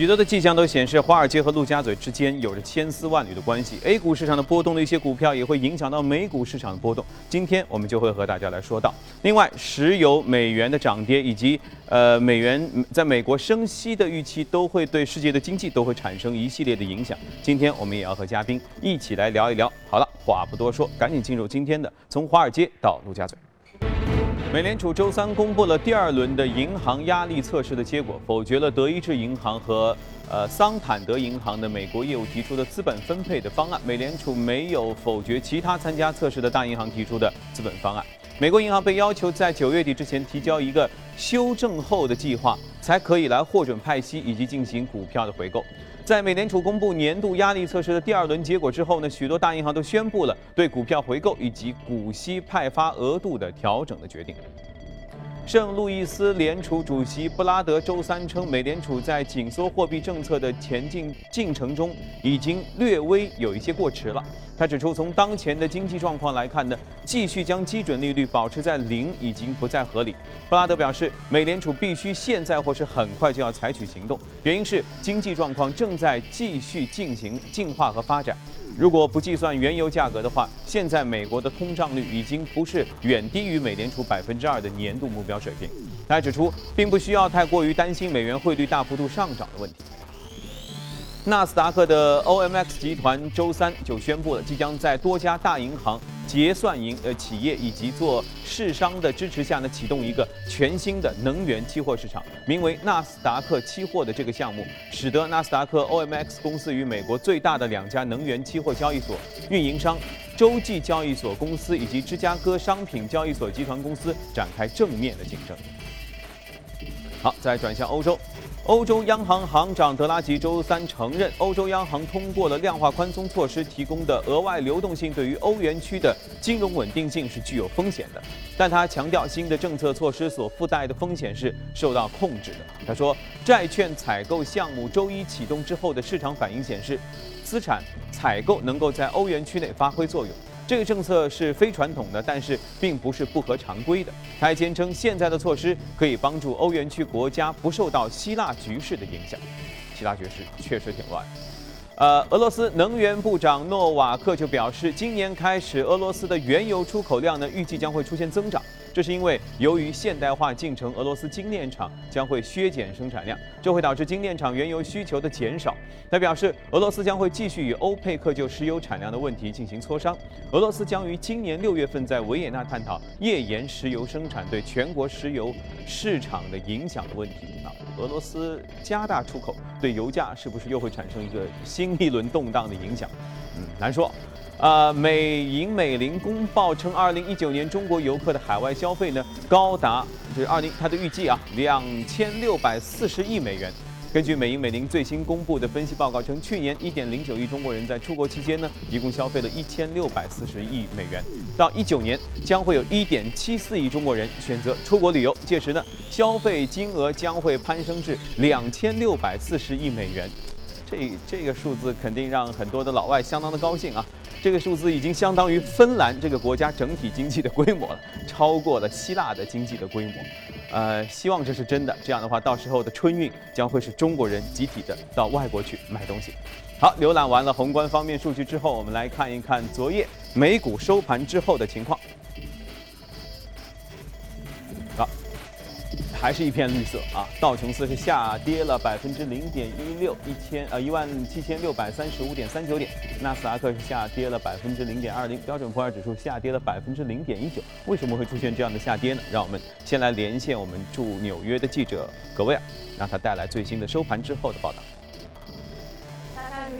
许多的迹象都显示，华尔街和陆家嘴之间有着千丝万缕的关系。A 股市场的波动的一些股票也会影响到美股市场的波动。今天我们就会和大家来说到。另外，石油、美元的涨跌以及呃美元在美国升息的预期，都会对世界的经济都会产生一系列的影响。今天我们也要和嘉宾一起来聊一聊。好了，话不多说，赶紧进入今天的从华尔街到陆家嘴。美联储周三公布了第二轮的银行压力测试的结果，否决了德意志银行和呃桑坦德银行的美国业务提出的资本分配的方案。美联储没有否决其他参加测试的大银行提出的资本方案。美国银行被要求在九月底之前提交一个修正后的计划，才可以来获准派息以及进行股票的回购。在美联储公布年度压力测试的第二轮结果之后呢，许多大银行都宣布了对股票回购以及股息派发额度的调整的决定。圣路易斯联储主席布拉德周三称，美联储在紧缩货币政策的前进进程中已经略微有一些过迟了。他指出，从当前的经济状况来看呢，继续将基准利率保持在零已经不再合理。布拉德表示，美联储必须现在或是很快就要采取行动，原因是经济状况正在继续进行进化和发展。如果不计算原油价格的话，现在美国的通胀率已经不是远低于美联储百分之二的年度目标水平。他还指出，并不需要太过于担心美元汇率大幅度上涨的问题。纳斯达克的 OMX 集团周三就宣布了，即将在多家大银行。结算银呃企业以及做市商的支持下呢，启动一个全新的能源期货市场，名为纳斯达克期货的这个项目，使得纳斯达克 OMX 公司与美国最大的两家能源期货交易所运营商洲际交易所公司以及芝加哥商品交易所集团公司展开正面的竞争。好，再转向欧洲。欧洲央行行长德拉吉周三承认，欧洲央行通过了量化宽松措施提供的额外流动性，对于欧元区的金融稳定性是具有风险的。但他强调，新的政策措施所附带的风险是受到控制的。他说，债券采购项目周一启动之后的市场反应显示，资产采购能够在欧元区内发挥作用。这个政策是非传统的，但是并不是不合常规的。他还坚称，现在的措施可以帮助欧元区国家不受到希腊局势的影响。希腊局势确实挺乱。呃，俄罗斯能源部长诺瓦克就表示，今年开始，俄罗斯的原油出口量呢，预计将会出现增长。这是因为，由于现代化进程，俄罗斯精炼厂将会削减生产量，这会导致精炼厂原油需求的减少。他表示，俄罗斯将会继续与欧佩克就石油产量的问题进行磋商。俄罗斯将于今年六月份在维也纳探讨页岩石油生产对全国石油市场的影响的问题。啊，俄罗斯加大出口，对油价是不是又会产生一个新一轮动荡的影响？嗯，难说。呃，美银美林公报称，二零一九年中国游客的海外消费呢，高达就是二零它的预计啊，两千六百四十亿美元。根据美银美林最新公布的分析报告称，去年一点零九亿中国人在出国期间呢，一共消费了一千六百四十亿美元。到一九年，将会有一点七四亿中国人选择出国旅游，届时呢，消费金额将会攀升至两千六百四十亿美元。这这个数字肯定让很多的老外相当的高兴啊！这个数字已经相当于芬兰这个国家整体经济的规模了，超过了希腊的经济的规模。呃，希望这是真的。这样的话，到时候的春运将会是中国人集体的到外国去买东西。好，浏览完了宏观方面数据之后，我们来看一看昨夜美股收盘之后的情况。还是一片绿色啊！道琼斯是下跌了百分之零点一六，一千呃一万七千六百三十五点三九点。纳斯达克是下跌了百分之零点二零，标准普尔指数下跌了百分之零点一九。为什么会出现这样的下跌呢？让我们先来连线我们驻纽约的记者格威尔，让他带来最新的收盘之后的报道。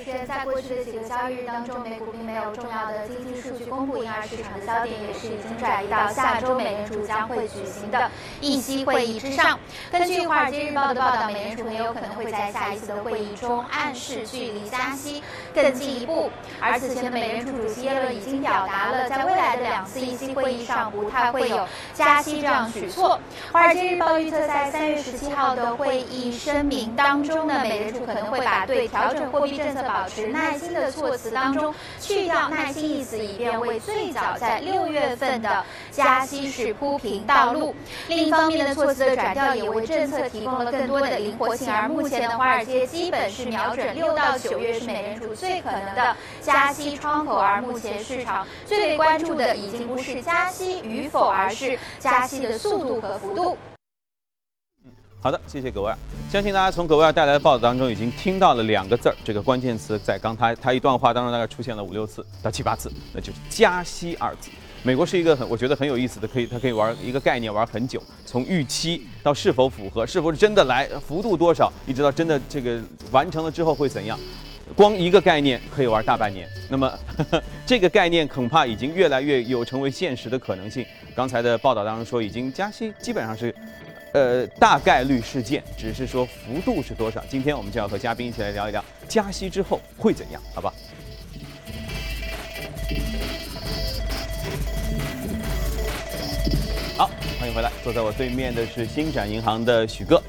持人，在过去的几个交易日当中，美股并没有重要的经济数据公布，因而市场的焦点也是已经转移到下周美联储将会举行的议息会议之上。根据《华尔街日报》的报道，美联储也有可能会在下一次的会议中暗示距离加息更进一步。而此前的美联储主席耶伦已经表达了，在未来的两次议息会议上不太会有加息这样举措。《华尔街日报》预测，在三月十七号的会议声明当中呢，美联储可能会把对调整货币政策。保持耐心的措辞当中去掉耐心一词，以便为最早在六月份的加息是铺平道路。另一方面的措辞的转调也为政策提供了更多的灵活性。而目前的华尔街基本是瞄准六到九月是美联储最可能的加息窗口，而目前市场最为关注的已经不是加息与否，而是加息的速度和幅度。好的，谢谢葛威尔。相信大家从葛威尔带来的报道当中已经听到了两个字儿，这个关键词在刚才他一段话当中大概出现了五六次到七八次，那就是加息二字。美国是一个很我觉得很有意思的，可以它可以玩一个概念玩很久，从预期到是否符合，是否是真的来，幅度多少，一直到真的这个完成了之后会怎样，光一个概念可以玩大半年。那么呵呵 这个概念恐怕已经越来越有成为现实的可能性。刚才的报道当中说，已经加息基本上是。呃，大概率事件，只是说幅度是多少。今天我们就要和嘉宾一起来聊一聊加息之后会怎样，好吧？好，欢迎回来，坐在我对面的是星展银行的许哥。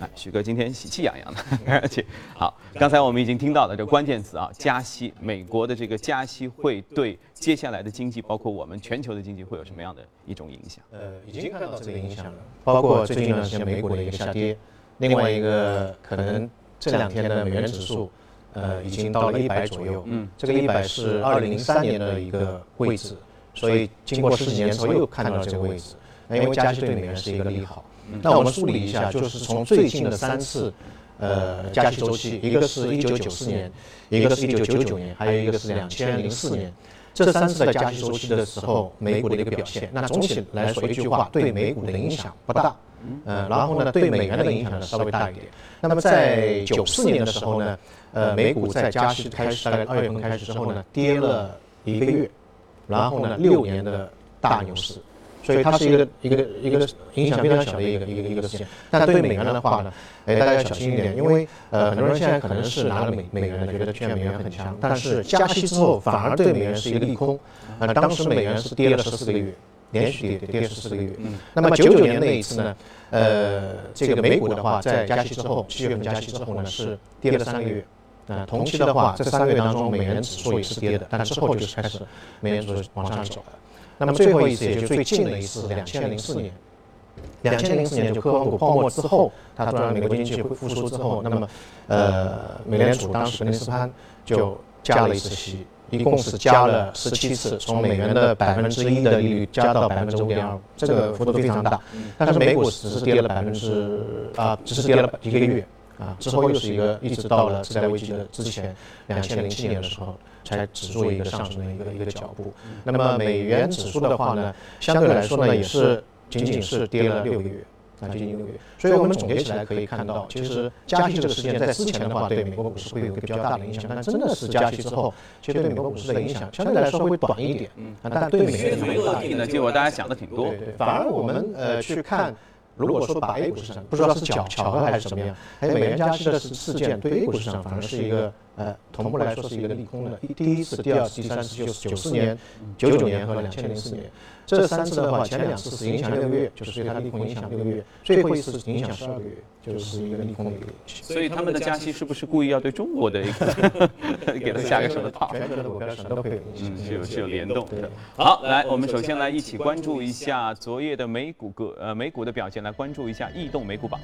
啊，许哥今天喜气洋洋的，而且好。刚才我们已经听到了这关键词啊，加息，美国的这个加息会对接下来的经济，包括我们全球的经济会有什么样的一种影响？呃，已经看到这个影响了，包括最近一段时间美股的一个下跌，另外一个可能这两天的美元指数，呃，已经到了一百左右。嗯，这个一百是二零零三年的一个位置，所以经过十几年之后又看到了这个位置。那因为加息对美元是一个利好。那我们梳理一下，就是从最近的三次，呃，加息周期，一个是一九九四年，一个是一九九九年，还有一个是两千零四年，这三次的加息周期的时候，美股的一个表现。那总体来说，一句话，对美股的影响不大，嗯，然后呢，对美元的影响呢稍微大一点。那么在九四年的时候呢，呃，美股在加息开始，大概二月份开始之后呢，跌了一个月，然后呢，六年的大牛市。所以它是一个一个一个影响非常小的一个一个一个事情，但对美元的话呢，哎，大家要小心一点，因为呃，很多人现在可能是拿了美美元，觉得现在美元很强，但是加息之后反而对美元是一个利空。啊，当时美元是跌了十四个月，连续跌跌十四个月。嗯。那么九九年那一次呢，呃，这个美股的话，在加息之后，七月份加息之后呢，是跌了三个月。啊，同期的话，这三个月当中，美元指数也是跌的，但之后就是开始美元指数往上走了。那么最后一次，也就最近的一次，两千零四年，两千零四年就科网股泡沫之后，它突然美国经济会复苏之后，那么，呃，美联储当时格林斯潘就加了一次息，一共是加了十七次，从美元的百分之一的利率加到百分之五点二五，这个幅度非常大。但是美股只是跌了百分之啊，只是跌了一个月。啊，之后又是一个，一直到了次贷危机的之前，两千零七年的时候，才止住一个上升的一个一个脚步。那么美元指数的话呢，相对来说呢，也是仅仅是跌了六个月，啊，接近六个月。所以我们总结起来可以看到，其实加息这个事件在之前的话，对美国股市会有一个比较大的影响，但真的是加息之后，其实对美国股市的影响相对来说会短一点。嗯，但对美元的结果大家想的挺多。对对，反而我们呃去看。如果说把 A 股市场不知道是巧巧合还是怎么样，还有美元加息的事事件对 A 股市场反而是一个呃同步来说是一个利空的。第第一次、第二次、第三次就是九四年、九九年和两千零四年。这三次的话，前两次是影响六个月，就是对它利空影响六个月；最后一次是影响十二个月，就是一个利空的一个。所以他们的加息是不是故意要对中国的一个 给它下个什么 套？全球的股票什么都可以，嗯，是有是有联动的。好，来，我们首先来一起关注一下昨夜的美股个呃美股的表现，来关注一下异动美股榜。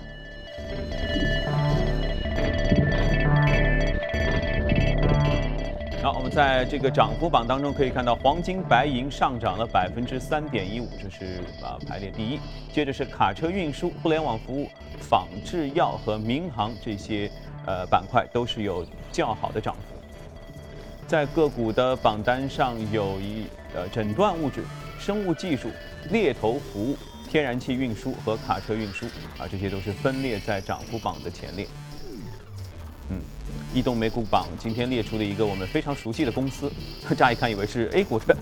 好，我们在这个涨幅榜当中可以看到，黄金、白银上涨了百分之三点一五，这是啊排列第一。接着是卡车运输、互联网服务、仿制药和民航这些呃板块都是有较好的涨幅。在个股的榜单上有一呃诊断物质、生物技术、猎头服务、天然气运输和卡车运输啊，这些都是分列在涨幅榜的前列。嗯。移动美股榜今天列出的一个我们非常熟悉的公司，乍一看以为是 A 股的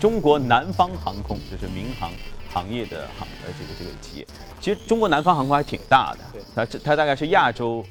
中国南方航空，这是民航行业的航呃这个这个企业。其实中国南方航空还挺大的，它这它大概是亚洲，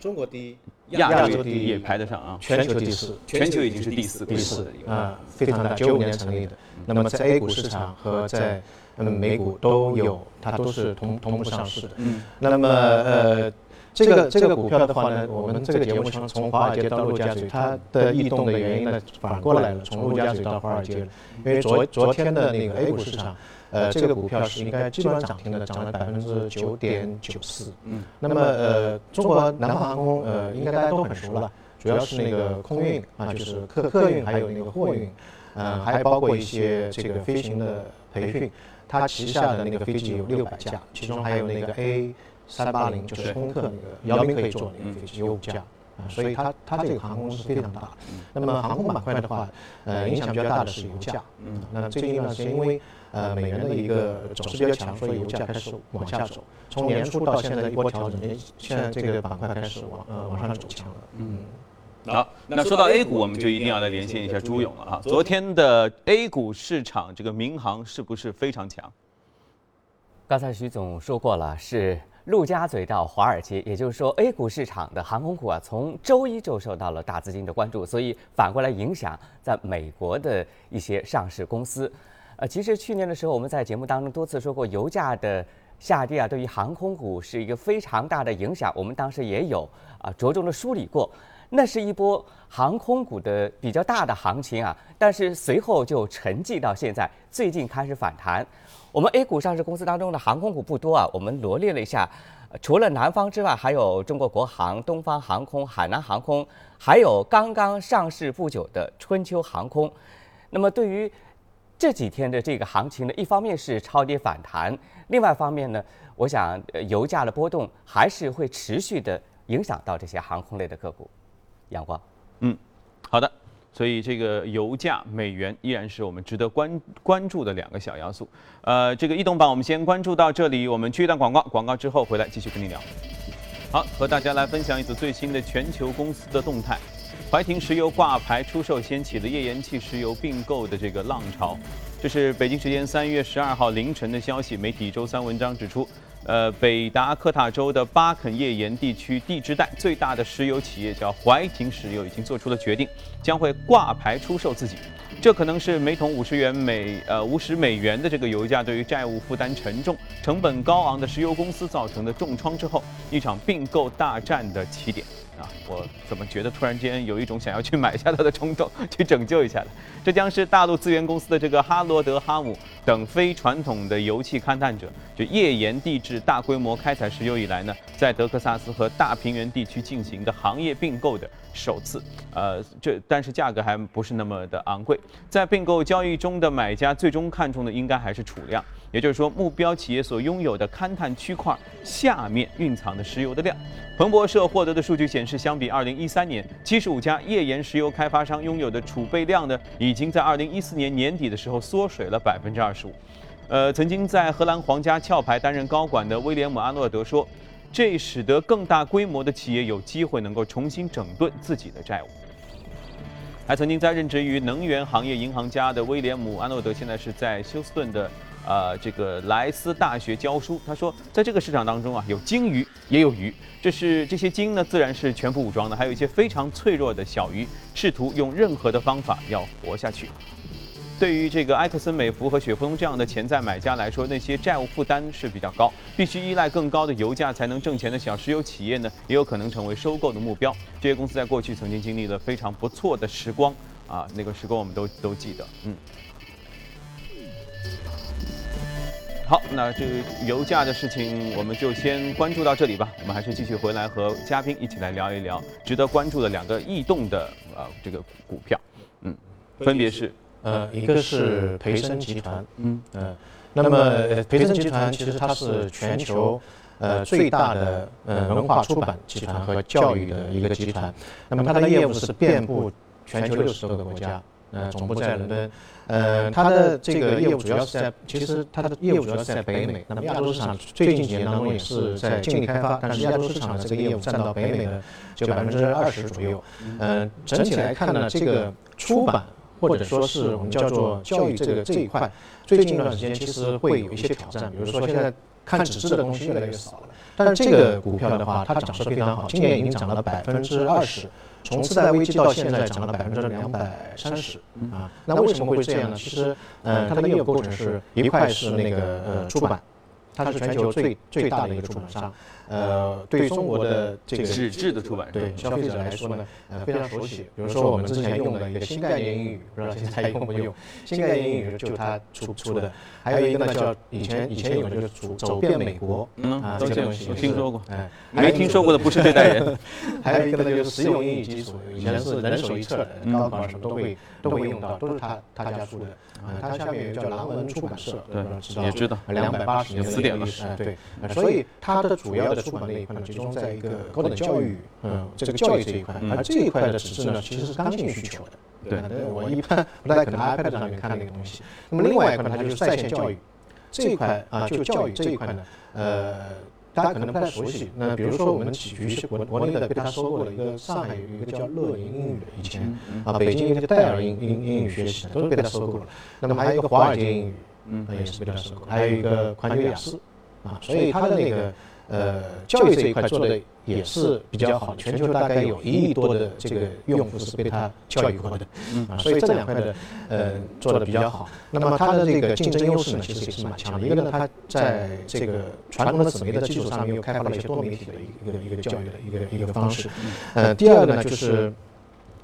中国第一，亚洲第一也排得上啊，全球第四，全球已经是第四第四啊，非常大，九五年成立的。那么在 A 股市场和在嗯美股都有，它都是同同步上市的。嗯，那么呃。这个这个股票的话呢，我们这个节目从从华尔街到陆家嘴，它的异动的原因呢，反过来了，从陆家嘴到华尔街了。因为昨昨天的那个 A 股市场，呃，这个股票是应该基本上涨停的，涨了百分之九点九四。嗯。那么呃，中国南方航空呃，应该大家都很熟了，主要是那个空运啊，就是客客运还有那个货运，呃，还包括一些这个飞行的培训。它旗下的那个飞机有六百架，其中还有那个 A 三八零，就是空客那个姚明可以坐的那个飞机有五架啊，所以它它这个航空是非常大的。那么航空板块的话，呃，影响比较大的是油价。嗯，那最近一段时间因为呃美元的一个走势比较强，所以油价开始往下走。从年初到现在一波调整，现在这个板块开始往呃往上走强了。嗯。好，那说到 A 股，我们就一定要来连线一下朱勇了啊。昨天的 A 股市场，这个民航是不是非常强？刚才徐总说过了，是陆家嘴到华尔街，也就是说 A 股市场的航空股啊，从周一就受到了大资金的关注，所以反过来影响在美国的一些上市公司。呃，其实去年的时候，我们在节目当中多次说过，油价的下跌啊，对于航空股是一个非常大的影响。我们当时也有啊着重的梳理过。那是一波航空股的比较大的行情啊，但是随后就沉寂到现在，最近开始反弹。我们 A 股上市公司当中的航空股不多啊，我们罗列了一下，除了南方之外，还有中国国航、东方航空、海南航空，还有刚刚上市不久的春秋航空。那么对于这几天的这个行情呢，一方面是超跌反弹，另外一方面呢，我想油价的波动还是会持续的影响到这些航空类的个股。阳光，嗯，好的，所以这个油价、美元依然是我们值得关关注的两个小要素。呃，这个异动榜我们先关注到这里，我们去一段广告，广告之后回来继续跟你聊。好，和大家来分享一组最新的全球公司的动态。怀廷石油挂牌出售，掀起了页岩气石油并购的这个浪潮。这是北京时间三月十二号凌晨的消息，媒体周三文章指出。呃，北达科塔州的巴肯页岩地区地质带最大的石油企业叫怀廷石油，已经做出了决定，将会挂牌出售自己。这可能是每桶五十元美呃五十美元的这个油价对于债务负担沉重、成本高昂的石油公司造成的重创之后，一场并购大战的起点。啊，我怎么觉得突然间有一种想要去买下它的冲动，去拯救一下了？这将是大陆资源公司的这个哈罗德、哈姆等非传统的油气勘探者，就页岩地质大规模开采石油以来呢，在德克萨斯和大平原地区进行的行业并购的首次。呃，这但是价格还不是那么的昂贵，在并购交易中的买家最终看中的应该还是储量。也就是说，目标企业所拥有的勘探区块下面蕴藏的石油的量。彭博社获得的数据显示，是相比2013年，75家页岩石油开发商拥有的储备量呢，已经在2014年年底的时候缩水了25%。呃，曾经在荷兰皇家壳牌担任高管的威廉姆·阿诺德说，这使得更大规模的企业有机会能够重新整顿自己的债务。还曾经在任职于能源行业银行家的威廉姆·阿诺德，现在是在休斯顿的。呃，这个莱斯大学教书，他说，在这个市场当中啊，有鲸鱼，也有鱼。这是这些鲸呢，自然是全副武装的，还有一些非常脆弱的小鱼，试图用任何的方法要活下去。对于这个埃克森美孚和雪佛龙这样的潜在买家来说，那些债务负担是比较高，必须依赖更高的油价才能挣钱的小石油企业呢，也有可能成为收购的目标。这些公司在过去曾经经历了非常不错的时光啊，那个时光我们都都记得，嗯。好，那这个油价的事情，我们就先关注到这里吧。我们还是继续回来和嘉宾一起来聊一聊值得关注的两个异动的呃这个股票，嗯，分别是呃一个是培生集团，嗯嗯，那么培生集团其实它是全球呃最大的呃文化出版集团和教育的一个集团，那么它的业务是遍布全球六十多个国家。呃，总部在伦敦，呃，它的这个业务主要是在，其实它的业务主要是在北美。那么亚洲市场最近几年当中也是在尽力开发，但是亚洲市场的这个业务占到北美的就百分之二十左右。嗯，整体来看呢，这个出版或者说是我们叫做教育这个这一块，最近一段时间其实会有一些挑战，比如说现在看纸质的东西越来越少了。但是这个股票的话，它涨势非常好，今年已经涨了百分之二十。从次贷危机到现在涨了百分之两百三十啊，那为什么会这样呢？其实，呃，它的业务构成是一块是那个呃出版，它是全球最最大的一个出版商，呃，对中国的这个纸质的出版对消费者来说呢，呃，非常熟悉。比如说我们之前用的一个新概念英语，不知道现在用不用？新概念英语就是他出出的。还有一个呢，叫以前以前有的就是走走遍美国，嗯，啊，都这个东西我听说过，哎，没听说过的不是这代人。还有一个呢，就是实用英语基础，以前是人手一册的，高考什么都会都会用到，都是他他家出的。啊，它下面有个叫蓝文出版社，对不知道也知道两百八十年的词典了历史，哎对，呃所以它的主要的出版那一块呢，集中在一个高等教育，嗯，这个教育这一块，而这一块的纸质呢，其实是刚性需求的。对呃我一般不太可能 iPad 上面看那个东西。那么另外一块呢，它就是在线教育这一块啊，就教育这一块呢，呃。大家可能不太熟悉，那比如说我们举举一些国国内的被他收购了一个上海有一个叫乐盈英语的，以前啊北京一个叫戴尔英英英语学习的，都是被他收购了。那么还有一个华尔街英语，嗯，也是被他收购，还有一个环球雅思，啊，所以他的那个呃教育这一块做的也是比较好的，全球大概有一亿多的这个用户是被他教育过的，啊，所以这两块的呃做的比较好。那么它的这个竞争优势呢，其实也是蛮强的。一个呢，它在这个传统的纸媒的基础上面又开发了一些多媒体的一个一个教育的一个一个方式。呃，第二个呢，就是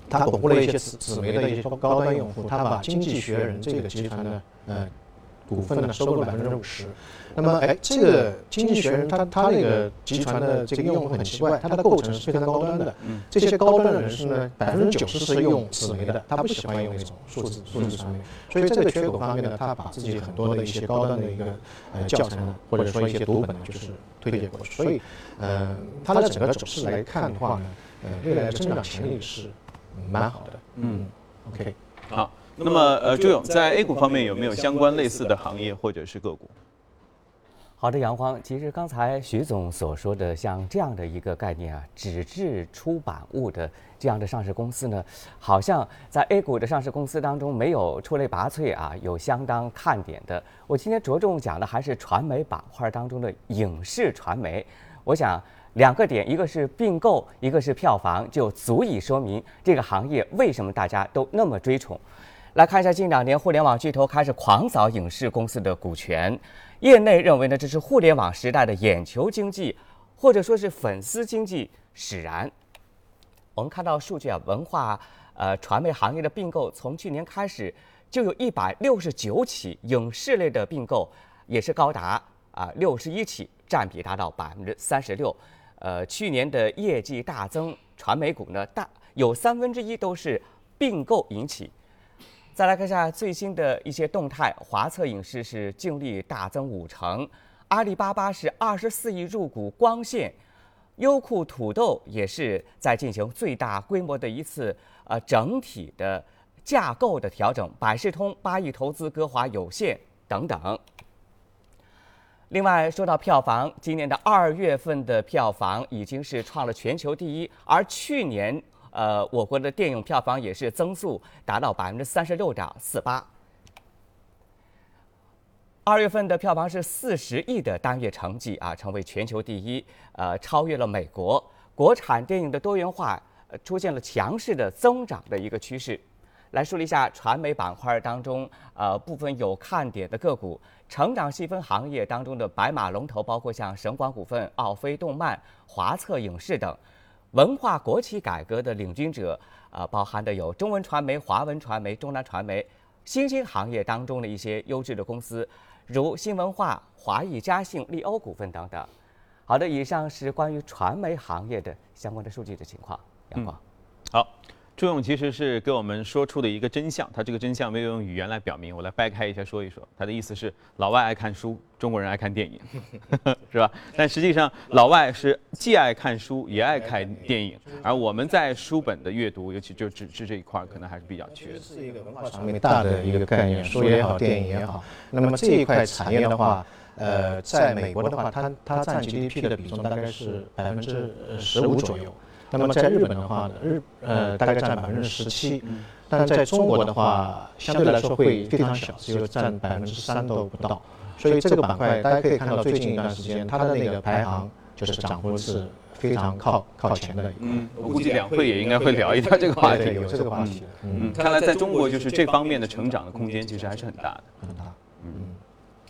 它巩固了一些纸纸媒的一些高高端用户，它把经济学人这个集团呢，呃。股份呢收购了百分之五十，那么哎，这个经济学人他他那个集团的这个用户很奇怪，它的构成是非常高端的，这些高端的人士呢，百分之九十是用纸媒的，他不喜欢用那种数字数字传媒，所以这个缺口方面呢，他把自己很多的一些高端的一个呃教程呢，或者说一些读本呢，就是推荐过去，所以呃，它的整个走势来看的话呢，呃，未来的增长潜力是蛮好的，嗯，OK，好。那么，呃，朱勇在 A 股方面有没有相关类似的行业或者是个股？好的，杨光，其实刚才徐总所说的像这样的一个概念啊，纸质出版物的这样的上市公司呢，好像在 A 股的上市公司当中没有出类拔萃啊，有相当看点的。我今天着重讲的还是传媒板块当中的影视传媒。我想两个点，一个是并购，一个是票房，就足以说明这个行业为什么大家都那么追崇。来看一下近两年互联网巨头开始狂扫影视公司的股权，业内认为呢，这是互联网时代的眼球经济，或者说是粉丝经济使然。我们看到数据啊，文化呃传媒行业的并购从去年开始就有一百六十九起，影视类的并购也是高达啊六十一起，占比达到百分之三十六。呃，去年的业绩大增，传媒股呢大有三分之一都是并购引起。再来看一下最新的一些动态，华策影视是净利大增五成，阿里巴巴是二十四亿入股光线，优酷土豆也是在进行最大规模的一次呃整体的架构的调整，百视通八亿投资歌华有线等等。另外说到票房，今年的二月份的票房已经是创了全球第一，而去年。呃，我国的电影票房也是增速达到百分之三十六点四八。二月份的票房是四十亿的单月成绩啊，成为全球第一，呃，超越了美国。国产电影的多元化出现了强势的增长的一个趋势。来梳理一下传媒板块当中呃部分有看点的个股，成长细分行业当中的白马龙头包括像神广股份、奥飞动漫、华策影视等。文化国企改革的领军者，啊，包含的有中文传媒、华文传媒、中南传媒，新兴行业当中的一些优质的公司，如新文化、华谊嘉信、利欧股份等等。好的，以上是关于传媒行业的相关的数据的情况。杨光，好。朱勇其实是给我们说出的一个真相，他这个真相没有用语言来表明，我来掰开一下说一说。他的意思是，老外爱看书，中国人爱看电影，是吧？但实际上，老外是既爱看书也爱看电影，而我们在书本的阅读，尤其就纸质这一块，可能还是比较缺。是一个文化传媒大的一个概念，书也好，电影也好。那么这一块产业的话，呃，在美国的话，它它占 GDP 的比重大概是百分之十五左右。那么在日本的话呢，日呃大概占百分之十七，但在中国的话，相对来说会非常小，只有占百分之三都不到。所以这个板块大家可以看到，最近一段时间它的那个排行就是涨幅是非常靠靠前的。嗯，我估计两会也应该会聊一下这个话题，有这个话题。嗯，看来在中国就是这方面的成长的空间其实还是很大的。很大。嗯，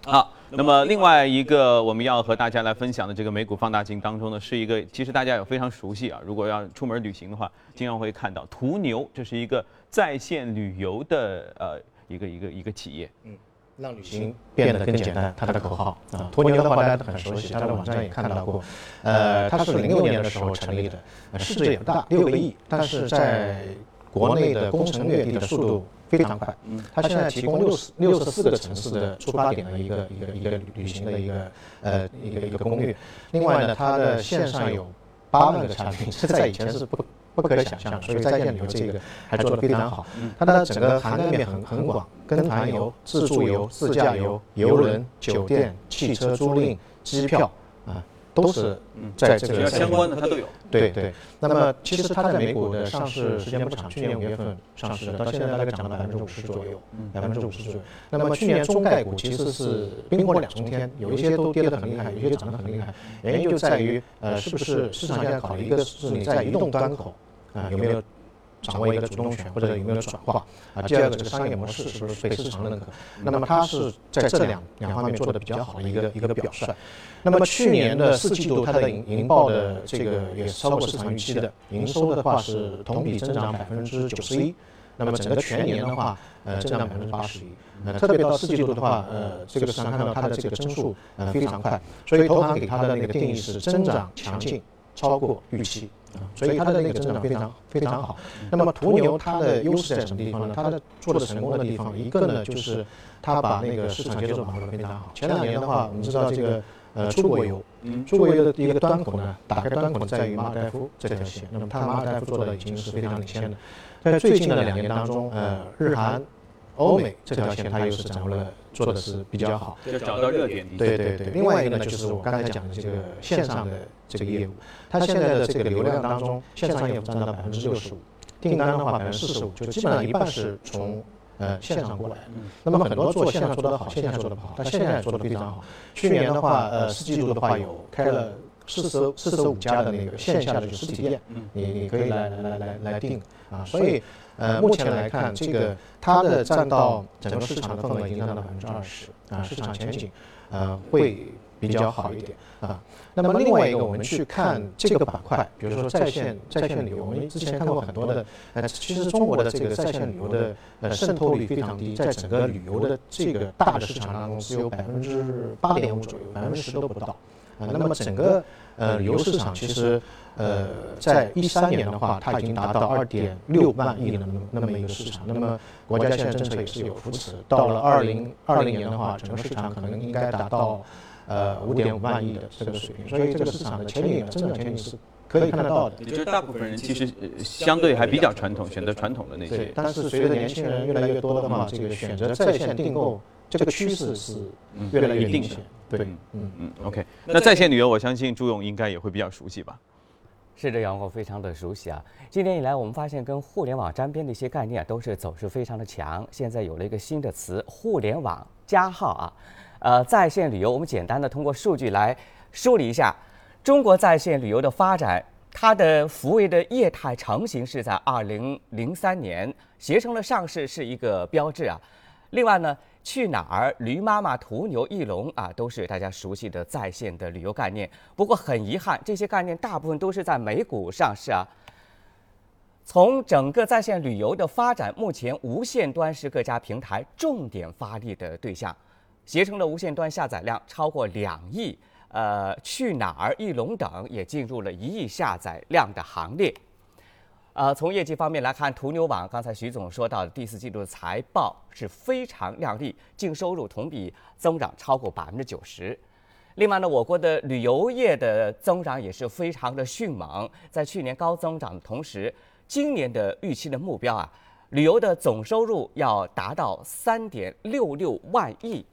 好。那么另外一个我们要和大家来分享的这个美股放大镜当中呢，是一个其实大家也非常熟悉啊。如果要出门旅行的话，经常会看到途牛，这是一个在线旅游的呃一个一个一个企业。嗯，让旅行变得更简单，它的口号啊。途牛的话大家都很熟悉，它的网站也看到过。呃，它是零六年的时候成立的，市值也不大，六个亿，但是在国内的攻城略地的速度。非常快，嗯，它现在提供六十六十四个城市的出发点的一个一个一个旅行的一个呃一个一个攻略。另外呢，它的线上有八万个产品，这在以前是不不可想象的，所以在线旅游这个还做得非常好。它的整个涵盖面很很广，跟团游、自助游、自驾游、游轮、酒店、汽车租赁、机票啊。都是在这个相关的，它都有。对对。那么其实它在美股的上市时间不长，去年五月份上市的，到现在大概涨了百分之五十左右，百分之五十左右。那么去年中概股其实是冰火两重天，有一些都跌得很厉害，有些涨得很厉害。原因就在于，呃，是不是市场现在考虑一个是你在移动端口啊有没有？掌握一个主动权，或者有没有转化啊？第二个，这个商业模式是不是被市场认可？那么它是在这两两方面做的比较好的一个一个表率。那么去年的四季度，它的盈盈报的这个也是超过市场预期的，营收的话是同比增长百分之九十一。那么整个全年的话，呃，增长百分之八十一。呃，特别到四季度的话，呃，这个市场看到它的这个增速呃非常快，所以投行给它的那个定义是增长强劲，超过预期。所以它的那个增长非常非常好。那么途牛它的优势在什么地方呢？它的做的成功的地方，一个呢就是它把那个市场节奏把握的非常好。前两年的话，我们知道这个呃出国游，出国游的一个端口呢，打开端口在于马尔代夫这条线。那么它马尔代夫做的已经是非常领先的。在最近的两年当中，呃，日韩。欧美这条线它又是掌握了，做的是比较好，就找到热点。对对对，另外一个呢，就是我刚才讲的这个线上的这个业务，它现在的这个流量当中，线上业务占到百分之六十五，订单的话百分之四十五，就基本上一半是从呃线上过来。那么很多做线上做得好，线下做得不好，但现在做得非常好。去年的话，呃四季度的话有开了四十四十五家的那个线下的实体店，你你可以来来来来来订啊，所以。呃，目前来看，这个它的占到整个市场的份额已经占到百分之二十啊，市场前景呃会比较好一点啊。那么另外一个，我们去看这个板块，比如说在线在线旅游，我们之前看过很多的，呃，其实中国的这个在线旅游的呃渗透率非常低，在整个旅游的这个大的市场当中只有百分之八点五左右，百分之十都不到啊。那么整个呃旅游市场其实。呃，在一三年的话，它已经达到二点六万亿的那么那么一个市场。那么国家现在政策也是有扶持，到了二零二零年的话，整个市场可能应该达到呃五点五万亿的这个水平。所以这个市场的前景、增长前景是可以看得到的。也就是大部分人其实相对还比较传统，选择传统的那些。对，但是随着年轻人越来越多的话，这个选择在线订购这个趋势是越来越明显。对，嗯嗯，OK。那在线旅游，我相信朱勇应该也会比较熟悉吧。是这样，我非常的熟悉啊。今年以来，我们发现跟互联网沾边的一些概念啊都是走势非常的强。现在有了一个新的词“互联网加号”啊，呃，在线旅游，我们简单的通过数据来梳理一下中国在线旅游的发展，它的服务的业态成型是在二零零三年，携程的上市是一个标志啊。另外呢。去哪儿、驴妈妈、途牛、翼龙啊，都是大家熟悉的在线的旅游概念。不过很遗憾，这些概念大部分都是在美股上市啊。从整个在线旅游的发展，目前无线端是各家平台重点发力的对象。携程的无线端下载量超过两亿，呃，去哪儿、翼龙等也进入了一亿下载量的行列。呃，从业绩方面来看，途牛网刚才徐总说到的第四季度的财报是非常亮丽，净收入同比增长超过百分之九十。另外呢，我国的旅游业的增长也是非常的迅猛，在去年高增长的同时，今年的预期的目标啊，旅游的总收入要达到三点六六万亿。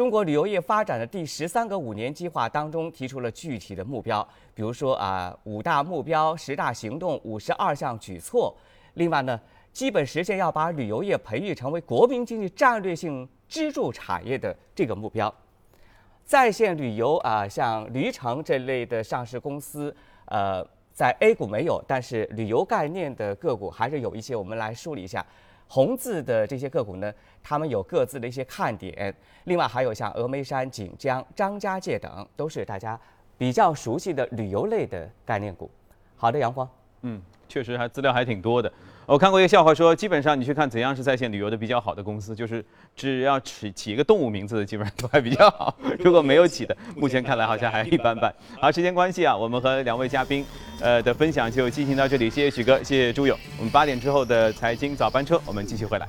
中国旅游业发展的第十三个五年计划当中提出了具体的目标，比如说啊五大目标、十大行动、五十二项举措。另外呢，基本实现要把旅游业培育成为国民经济战略性支柱产业的这个目标。在线旅游啊，像驴城这类的上市公司，呃，在 A 股没有，但是旅游概念的个股还是有一些。我们来梳理一下。红字的这些个股呢，他们有各自的一些看点。另外还有像峨眉山、锦江、张家界等，都是大家比较熟悉的旅游类的概念股。好的，阳光。嗯，确实还资料还挺多的。我看过一个笑话，说基本上你去看怎样是在线旅游的比较好的公司，就是只要起起一个动物名字的，基本上都还比较好。如果没有起的，目前看来好像还一般般。好，时间关系啊，我们和两位嘉宾，呃的分享就进行到这里。谢谢许哥，谢谢朱勇。我们八点之后的财经早班车，我们继续回来。